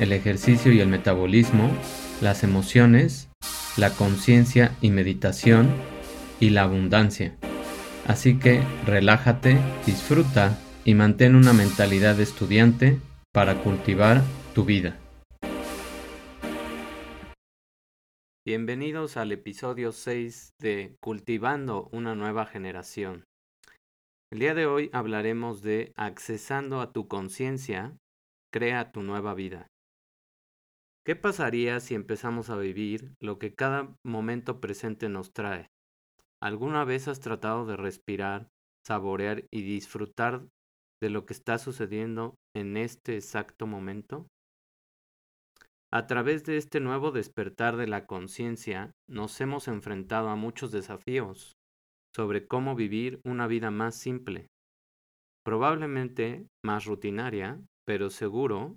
el ejercicio y el metabolismo, las emociones, la conciencia y meditación y la abundancia. Así que relájate, disfruta y mantén una mentalidad de estudiante para cultivar tu vida. Bienvenidos al episodio 6 de Cultivando una nueva generación. El día de hoy hablaremos de accesando a tu conciencia crea tu nueva vida. ¿Qué pasaría si empezamos a vivir lo que cada momento presente nos trae? ¿Alguna vez has tratado de respirar, saborear y disfrutar de lo que está sucediendo en este exacto momento? A través de este nuevo despertar de la conciencia, nos hemos enfrentado a muchos desafíos sobre cómo vivir una vida más simple, probablemente más rutinaria, pero seguro,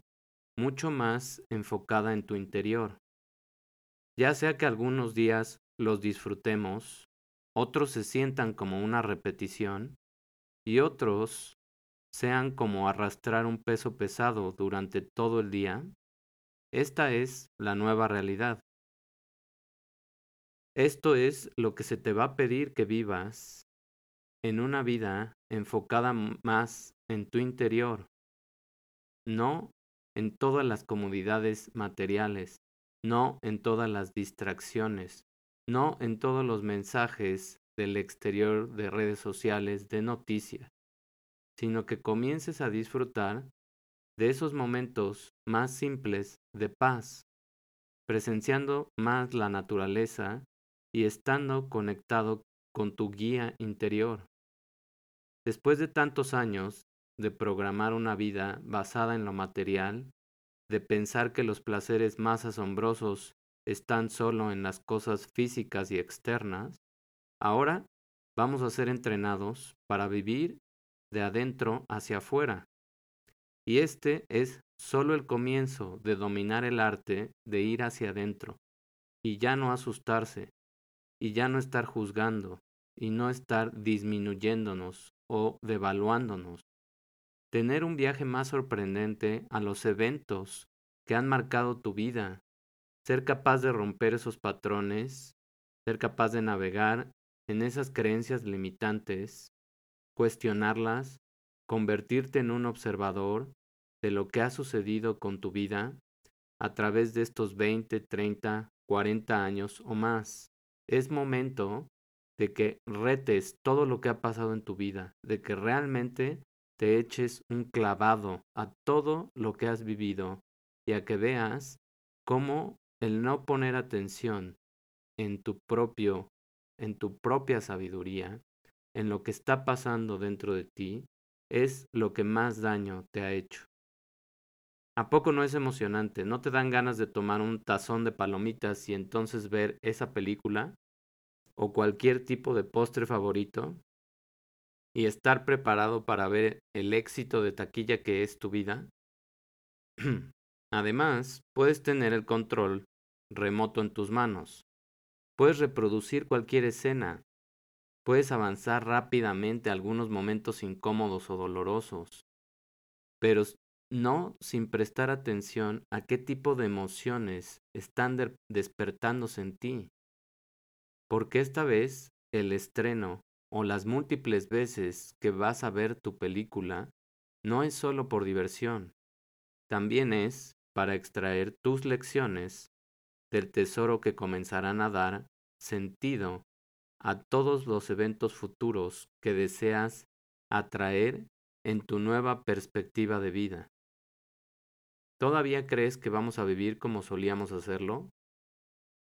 mucho más enfocada en tu interior. Ya sea que algunos días los disfrutemos, otros se sientan como una repetición y otros sean como arrastrar un peso pesado durante todo el día, esta es la nueva realidad. Esto es lo que se te va a pedir que vivas en una vida enfocada más en tu interior, no en todas las comodidades materiales, no en todas las distracciones, no en todos los mensajes del exterior de redes sociales, de noticias, sino que comiences a disfrutar de esos momentos más simples de paz, presenciando más la naturaleza y estando conectado con tu guía interior. Después de tantos años de programar una vida basada en lo material, de pensar que los placeres más asombrosos están solo en las cosas físicas y externas, ahora vamos a ser entrenados para vivir de adentro hacia afuera. Y este es solo el comienzo de dominar el arte de ir hacia adentro, y ya no asustarse, y ya no estar juzgando, y no estar disminuyéndonos o devaluándonos, tener un viaje más sorprendente a los eventos que han marcado tu vida, ser capaz de romper esos patrones, ser capaz de navegar en esas creencias limitantes, cuestionarlas, convertirte en un observador de lo que ha sucedido con tu vida a través de estos 20, 30, 40 años o más. Es momento de que retes todo lo que ha pasado en tu vida, de que realmente te eches un clavado a todo lo que has vivido y a que veas cómo el no poner atención en tu propio, en tu propia sabiduría, en lo que está pasando dentro de ti, es lo que más daño te ha hecho. ¿A poco no es emocionante? ¿No te dan ganas de tomar un tazón de palomitas y entonces ver esa película? ¿O cualquier tipo de postre favorito? Y estar preparado para ver el éxito de taquilla que es tu vida. Además, puedes tener el control remoto en tus manos. Puedes reproducir cualquier escena. Puedes avanzar rápidamente algunos momentos incómodos o dolorosos. Pero no sin prestar atención a qué tipo de emociones están despertándose en ti. Porque esta vez el estreno o las múltiples veces que vas a ver tu película no es solo por diversión, también es para extraer tus lecciones del tesoro que comenzarán a dar sentido a todos los eventos futuros que deseas atraer en tu nueva perspectiva de vida. ¿Todavía crees que vamos a vivir como solíamos hacerlo?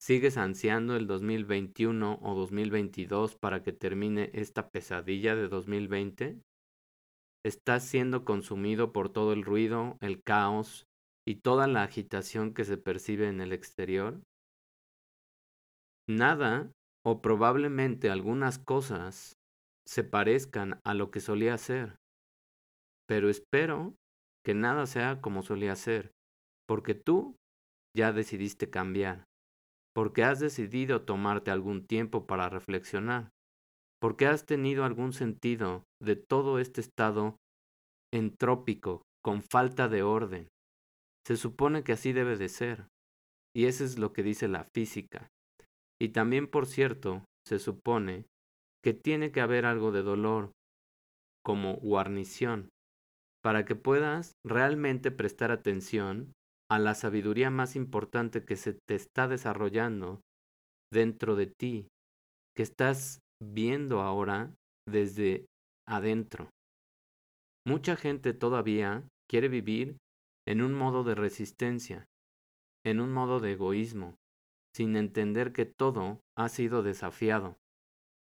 ¿Sigues ansiando el 2021 o 2022 para que termine esta pesadilla de 2020? ¿Estás siendo consumido por todo el ruido, el caos y toda la agitación que se percibe en el exterior, nada o probablemente algunas cosas se parezcan a lo que solía ser, pero espero que nada sea como solía ser, porque tú ya decidiste cambiar, porque has decidido tomarte algún tiempo para reflexionar, porque has tenido algún sentido de todo este estado entrópico, con falta de orden. Se supone que así debe de ser, y eso es lo que dice la física. Y también, por cierto, se supone que tiene que haber algo de dolor, como guarnición, para que puedas realmente prestar atención a la sabiduría más importante que se te está desarrollando dentro de ti, que estás viendo ahora desde adentro. Mucha gente todavía quiere vivir en un modo de resistencia, en un modo de egoísmo, sin entender que todo ha sido desafiado,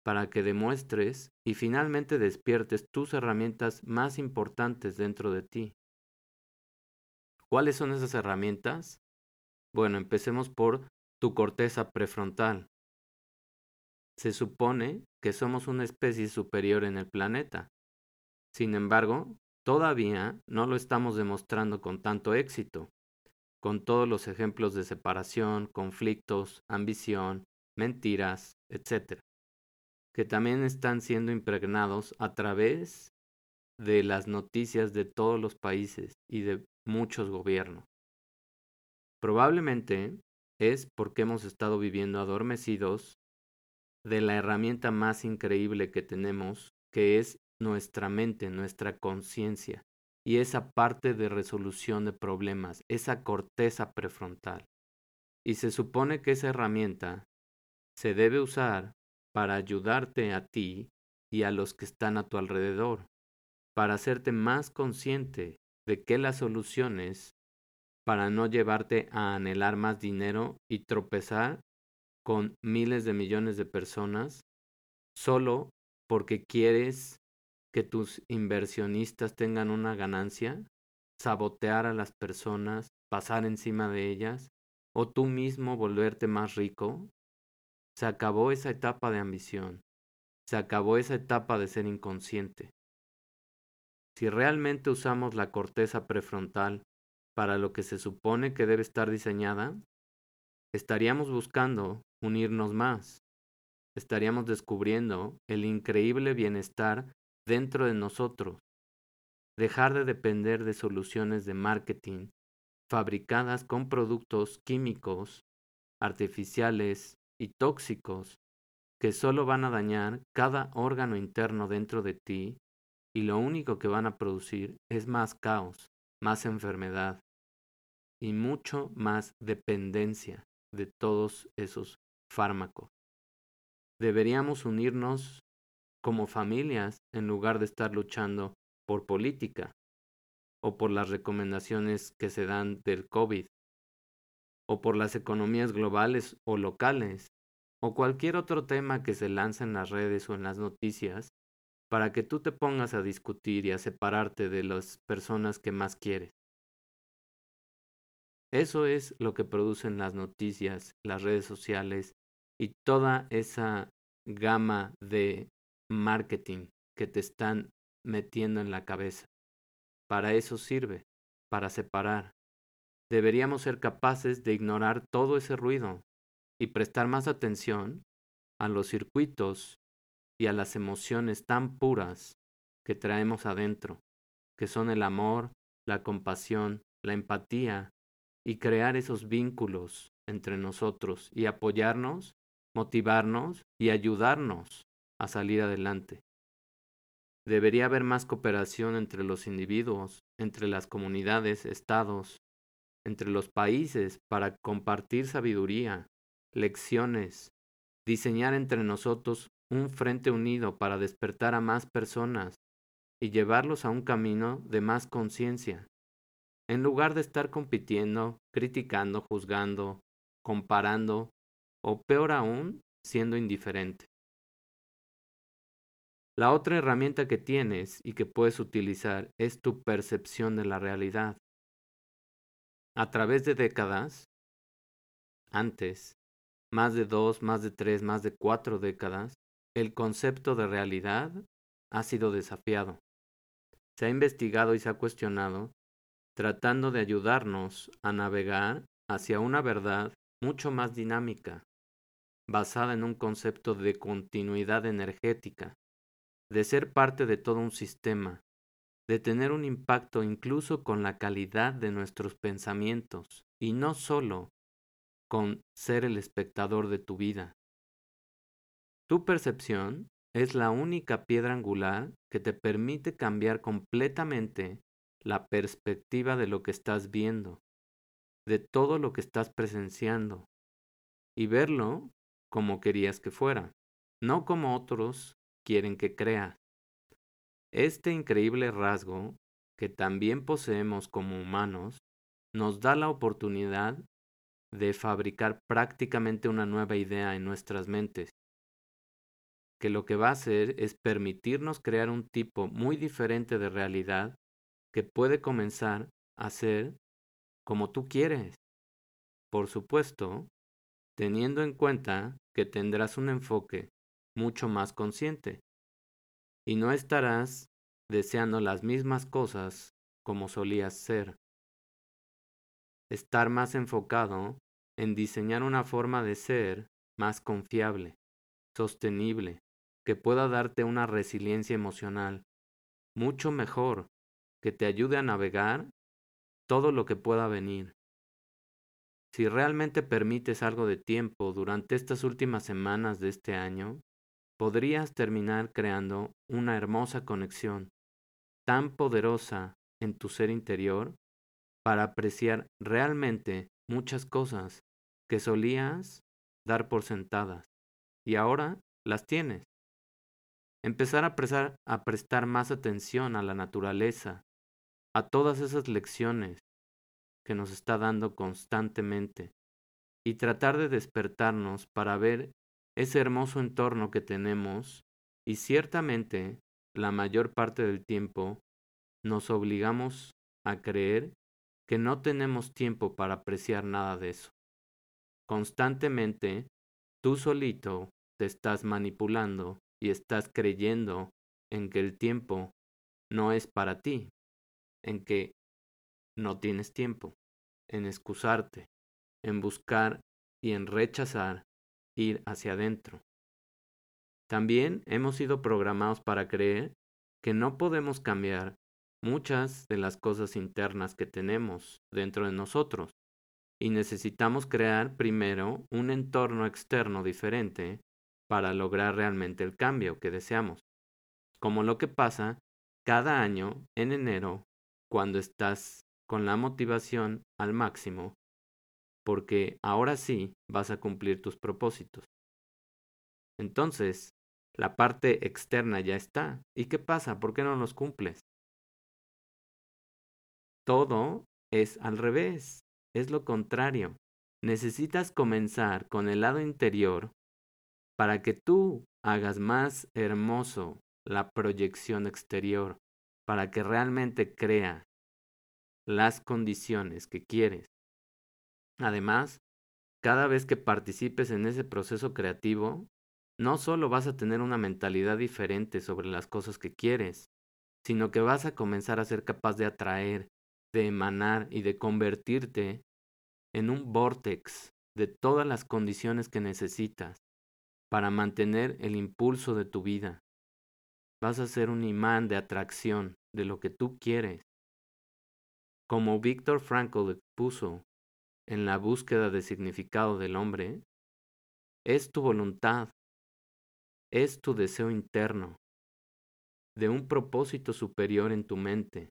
para que demuestres y finalmente despiertes tus herramientas más importantes dentro de ti. ¿Cuáles son esas herramientas? Bueno, empecemos por tu corteza prefrontal. Se supone que somos una especie superior en el planeta. Sin embargo, todavía no lo estamos demostrando con tanto éxito, con todos los ejemplos de separación, conflictos, ambición, mentiras, etc que también están siendo impregnados a través de las noticias de todos los países y de muchos gobiernos. Probablemente es porque hemos estado viviendo adormecidos de la herramienta más increíble que tenemos, que es nuestra mente, nuestra conciencia y esa parte de resolución de problemas, esa corteza prefrontal. Y se supone que esa herramienta se debe usar para ayudarte a ti y a los que están a tu alrededor, para hacerte más consciente de que las soluciones para no llevarte a anhelar más dinero y tropezar con miles de millones de personas solo porque quieres que tus inversionistas tengan una ganancia, sabotear a las personas, pasar encima de ellas, o tú mismo volverte más rico, se acabó esa etapa de ambición. Se acabó esa etapa de ser inconsciente. Si realmente usamos la corteza prefrontal para lo que se supone que debe estar diseñada, estaríamos buscando unirnos más. Estaríamos descubriendo el increíble bienestar dentro de nosotros. Dejar de depender de soluciones de marketing fabricadas con productos químicos, artificiales, y tóxicos que solo van a dañar cada órgano interno dentro de ti y lo único que van a producir es más caos, más enfermedad y mucho más dependencia de todos esos fármacos. Deberíamos unirnos como familias en lugar de estar luchando por política o por las recomendaciones que se dan del COVID o por las economías globales o locales, o cualquier otro tema que se lanza en las redes o en las noticias, para que tú te pongas a discutir y a separarte de las personas que más quieres. Eso es lo que producen las noticias, las redes sociales y toda esa gama de marketing que te están metiendo en la cabeza. Para eso sirve, para separar, deberíamos ser capaces de ignorar todo ese ruido y prestar más atención a los circuitos y a las emociones tan puras que traemos adentro, que son el amor, la compasión, la empatía y crear esos vínculos entre nosotros y apoyarnos, motivarnos y ayudarnos a salir adelante. Debería haber más cooperación entre los individuos, entre las comunidades, estados, entre los países para compartir sabiduría, lecciones, diseñar entre nosotros un frente unido para despertar a más personas y llevarlos a un camino de más conciencia, en lugar de estar compitiendo, criticando, juzgando, comparando o peor aún, siendo indiferente. La otra herramienta que tienes y que puedes utilizar es tu percepción de la realidad. a través de décadas, antes, más de dos, más de tres, más de cuatro décadas, el concepto de realidad ha sido desafiado. Se ha investigado y se ha cuestionado, tratando de ayudarnos a navegar hacia una verdad mucho más dinámica, basada en un concepto de continuidad energética, de ser parte de todo un sistema, de tener un impacto incluso con la calidad de nuestros pensamientos y no solo con ser el espectador de tu vida. Tu percepción es la única piedra angular que te permite cambiar completamente la perspectiva de lo que estás viendo, de todo lo que estás presenciando, y verlo como querías que fuera, no como otros quieren que creas. Este increíble rasgo que también poseemos como humanos nos da la oportunidad de fabricar prácticamente una nueva idea en nuestras mentes, que lo que va a hacer es permitirnos crear un tipo muy diferente de realidad que puede comenzar a ser como tú quieres. Por supuesto, teniendo en cuenta que tendrás un enfoque mucho más consciente y no estarás deseando las mismas cosas como solías ser. Estar más enfocado en diseñar una forma de ser más confiable, sostenible, que pueda darte una resiliencia emocional mucho mejor, que te ayude a navegar todo lo que pueda venir. Si realmente permites algo de tiempo durante estas últimas semanas de este año, podrías terminar creando una hermosa conexión tan poderosa en tu ser interior para apreciar realmente muchas cosas que solías dar por sentadas y ahora las tienes. Empezar a, prestar, a prestar más atención a la naturaleza, a todas esas lecciones que nos está dando constantemente y tratar de despertarnos para ver ese hermoso entorno que tenemos y ciertamente la mayor parte del tiempo nos obligamos a creer que no tenemos tiempo para apreciar nada de eso. Constantemente, tú solito te estás manipulando y estás creyendo en que el tiempo no es para ti, en que no tienes tiempo, en excusarte, en buscar y en rechazar ir hacia adentro. También hemos sido programados para creer que no podemos cambiar muchas de las cosas internas que tenemos dentro de nosotros y necesitamos crear primero un entorno externo diferente para lograr realmente el cambio que deseamos. Como lo que pasa cada año en enero cuando estás con la motivación al máximo, porque ahora sí vas a cumplir tus propósitos. Entonces, la parte externa ya está. ¿Y qué pasa? ¿Por qué no los cumples? Todo es al revés es lo contrario. Necesitas comenzar con el lado interior para que tú hagas más hermoso la proyección exterior, para que realmente crea las condiciones que quieres. Además, cada vez que participes en ese proceso creativo, no solo vas a tener una mentalidad diferente sobre las cosas que quieres, sino que vas a comenzar a ser capaz de atraer de emanar y de convertirte en un vortex de todas las condiciones que necesitas para mantener el impulso de tu vida. Vas a ser un imán de atracción de lo que tú quieres. Como Víctor Frankl expuso en la búsqueda de significado del hombre, es tu voluntad, es tu deseo interno, de un propósito superior en tu mente,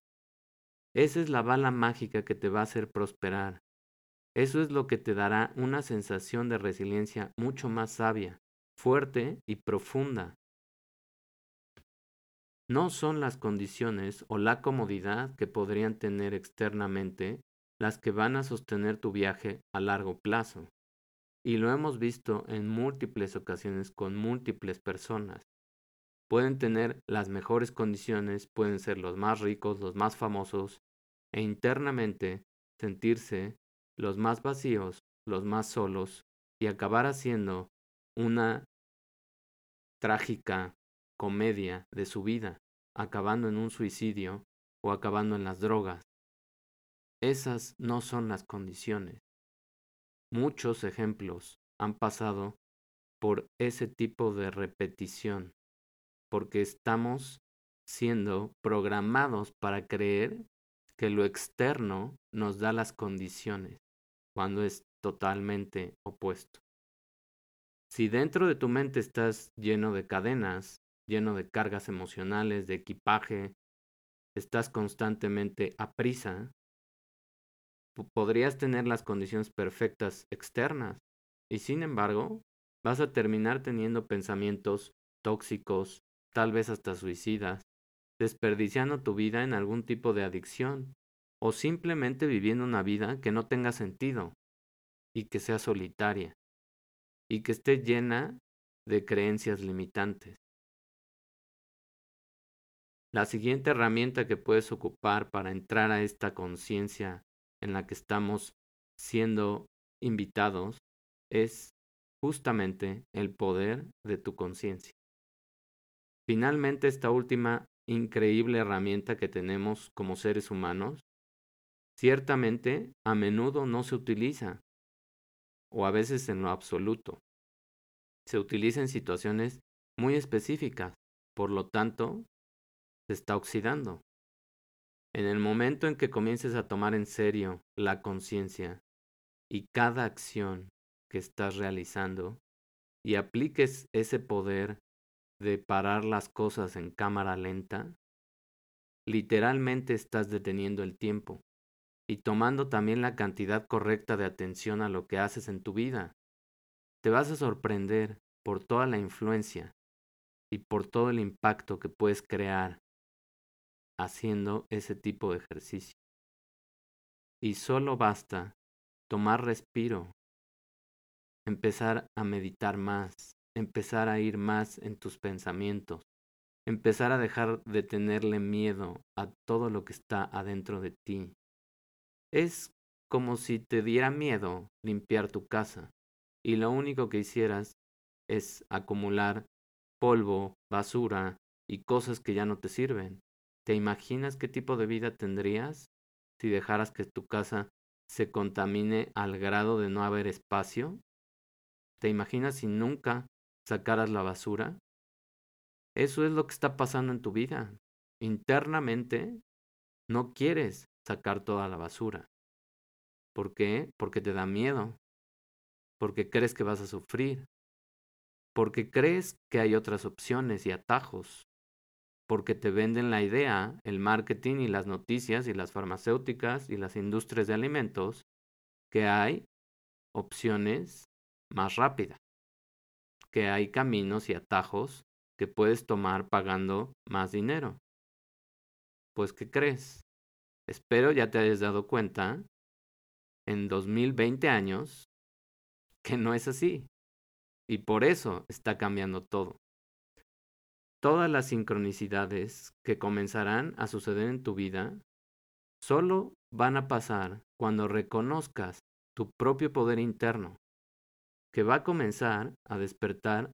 esa es la bala mágica que te va a hacer prosperar. Eso es lo que te dará una sensación de resiliencia mucho más sabia, fuerte y profunda. No son las condiciones o la comodidad que podrían tener externamente las que van a sostener tu viaje a largo plazo. Y lo hemos visto en múltiples ocasiones con múltiples personas. Pueden tener las mejores condiciones, pueden ser los más ricos, los más famosos, e internamente sentirse los más vacíos, los más solos, y acabar haciendo una trágica comedia de su vida, acabando en un suicidio o acabando en las drogas. Esas no son las condiciones. Muchos ejemplos han pasado por ese tipo de repetición, porque estamos siendo programados para creer que lo externo nos da las condiciones, cuando es totalmente opuesto. Si dentro de tu mente estás lleno de cadenas, lleno de cargas emocionales, de equipaje, estás constantemente a prisa, podrías tener las condiciones perfectas externas. Y sin embargo vas a terminar teniendo pensamientos tóxicos, tal vez hasta suicidas, desperdiciando tu vida en algún tipo de adicción o simplemente viviendo una vida que no tenga sentido y que sea solitaria y que esté llena de creencias limitantes. La siguiente herramienta que puedes ocupar para entrar a esta conciencia en la que estamos siendo invitados es justamente el poder de tu conciencia. Finalmente, esta última increíble herramienta que tenemos como seres humanos, ciertamente a menudo no se utiliza, o a veces en lo absoluto. Se utiliza en situaciones muy específicas, por lo tanto, se está oxidando. En el momento en que comiences a tomar en serio la conciencia y cada acción que estás realizando y apliques ese poder de parar las cosas en cámara lenta, literalmente estás deteniendo el tiempo y tomando también la cantidad correcta de atención a lo que haces en tu vida. Te vas a sorprender por toda la influencia y por todo el impacto que puedes crear haciendo ese tipo de ejercicio. Y solo basta tomar respiro, empezar a meditar más, empezar a ir más en tus pensamientos, empezar a dejar de tenerle miedo a todo lo que está adentro de ti. Es como si te diera miedo limpiar tu casa y lo único que hicieras es acumular polvo, basura y cosas que ya no te sirven. ¿Te imaginas qué tipo de vida tendrías si dejaras que tu casa se contamine al grado de no haber espacio? ¿Te imaginas si nunca sacaras la basura? Eso es lo que está pasando en tu vida. Internamente no quieres sacar toda la basura. ¿Por qué? Porque te da miedo. Porque crees que vas a sufrir. Porque crees que hay otras opciones y atajos porque te venden la idea, el marketing y las noticias y las farmacéuticas y las industrias de alimentos, que hay opciones más rápidas, que hay caminos y atajos que puedes tomar pagando más dinero. Pues, ¿qué crees? Espero ya te hayas dado cuenta en 2020 años que no es así. Y por eso está cambiando todo. Todas las sincronicidades que comenzarán a suceder en tu vida solo van a pasar cuando reconozcas tu propio poder interno, que va a comenzar a despertar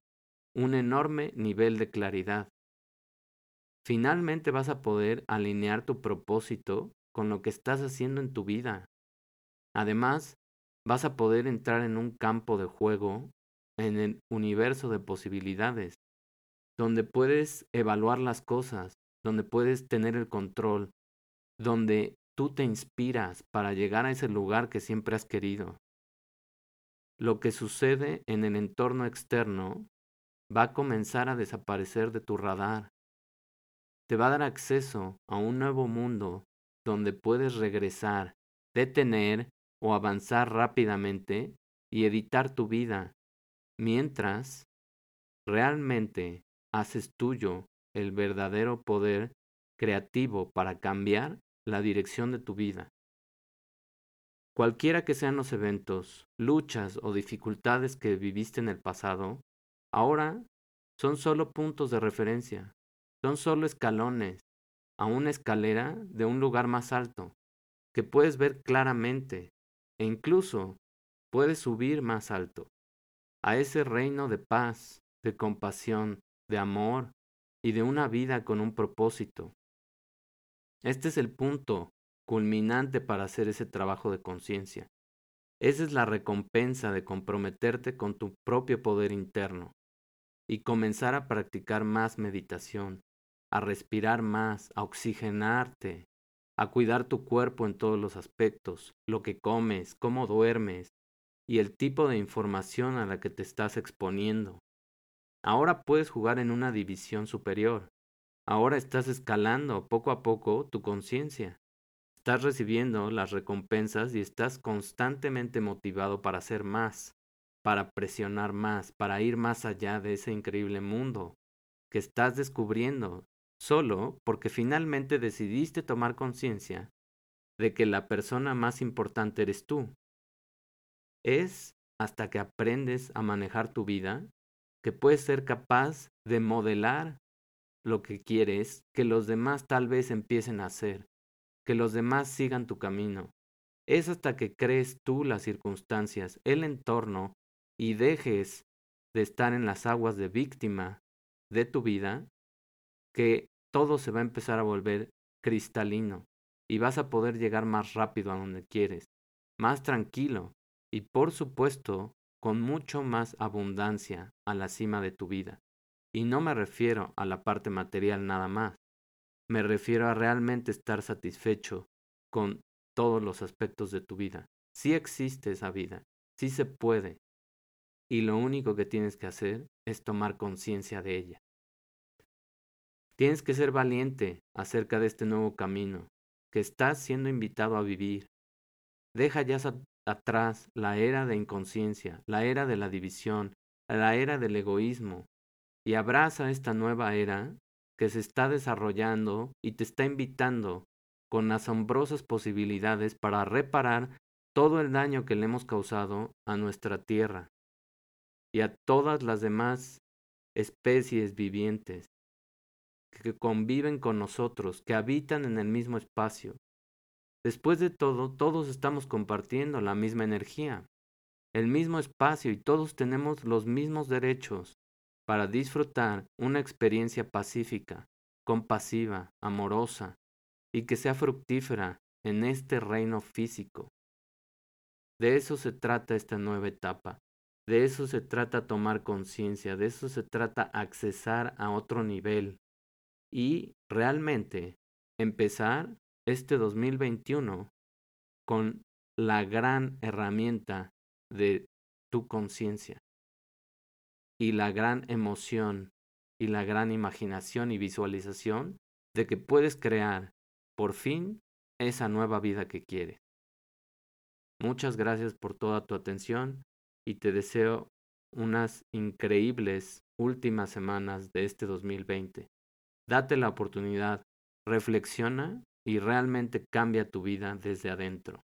un enorme nivel de claridad. Finalmente vas a poder alinear tu propósito con lo que estás haciendo en tu vida. Además, vas a poder entrar en un campo de juego en el universo de posibilidades donde puedes evaluar las cosas, donde puedes tener el control, donde tú te inspiras para llegar a ese lugar que siempre has querido. Lo que sucede en el entorno externo va a comenzar a desaparecer de tu radar. Te va a dar acceso a un nuevo mundo donde puedes regresar, detener o avanzar rápidamente y editar tu vida, mientras realmente haces tuyo el verdadero poder creativo para cambiar la dirección de tu vida. Cualquiera que sean los eventos, luchas o dificultades que viviste en el pasado, ahora son solo puntos de referencia, son solo escalones a una escalera de un lugar más alto, que puedes ver claramente e incluso puedes subir más alto, a ese reino de paz, de compasión, de amor y de una vida con un propósito. Este es el punto culminante para hacer ese trabajo de conciencia. Esa es la recompensa de comprometerte con tu propio poder interno y comenzar a practicar más meditación, a respirar más, a oxigenarte, a cuidar tu cuerpo en todos los aspectos, lo que comes, cómo duermes y el tipo de información a la que te estás exponiendo. Ahora puedes jugar en una división superior. Ahora estás escalando poco a poco tu conciencia. Estás recibiendo las recompensas y estás constantemente motivado para hacer más, para presionar más, para ir más allá de ese increíble mundo que estás descubriendo solo porque finalmente decidiste tomar conciencia de que la persona más importante eres tú. Es hasta que aprendes a manejar tu vida que puedes ser capaz de modelar lo que quieres que los demás tal vez empiecen a hacer, que los demás sigan tu camino. Es hasta que crees tú las circunstancias, el entorno y dejes de estar en las aguas de víctima de tu vida que todo se va a empezar a volver cristalino y vas a poder llegar más rápido a donde quieres, más tranquilo y por supuesto con mucho más abundancia a la cima de tu vida. Y no me refiero a la parte material nada más, me refiero a realmente estar satisfecho con todos los aspectos de tu vida. Sí existe esa vida, sí se puede, y lo único que tienes que hacer es tomar conciencia de ella. Tienes que ser valiente acerca de este nuevo camino que estás siendo invitado a vivir. Deja ya atrás la era de inconsciencia, la era de la división, la era del egoísmo y abraza esta nueva era que se está desarrollando y te está invitando con asombrosas posibilidades para reparar todo el daño que le hemos causado a nuestra tierra y a todas las demás especies vivientes que conviven con nosotros, que habitan en el mismo espacio. Después de todo, todos estamos compartiendo la misma energía, el mismo espacio y todos tenemos los mismos derechos para disfrutar una experiencia pacífica, compasiva, amorosa y que sea fructífera en este reino físico. De eso se trata esta nueva etapa. De eso se trata tomar conciencia, de eso se trata accesar a otro nivel, y realmente empezar este 2021 con la gran herramienta de tu conciencia y la gran emoción y la gran imaginación y visualización de que puedes crear por fin esa nueva vida que quieres. Muchas gracias por toda tu atención y te deseo unas increíbles últimas semanas de este 2020. Date la oportunidad, reflexiona y realmente cambia tu vida desde adentro.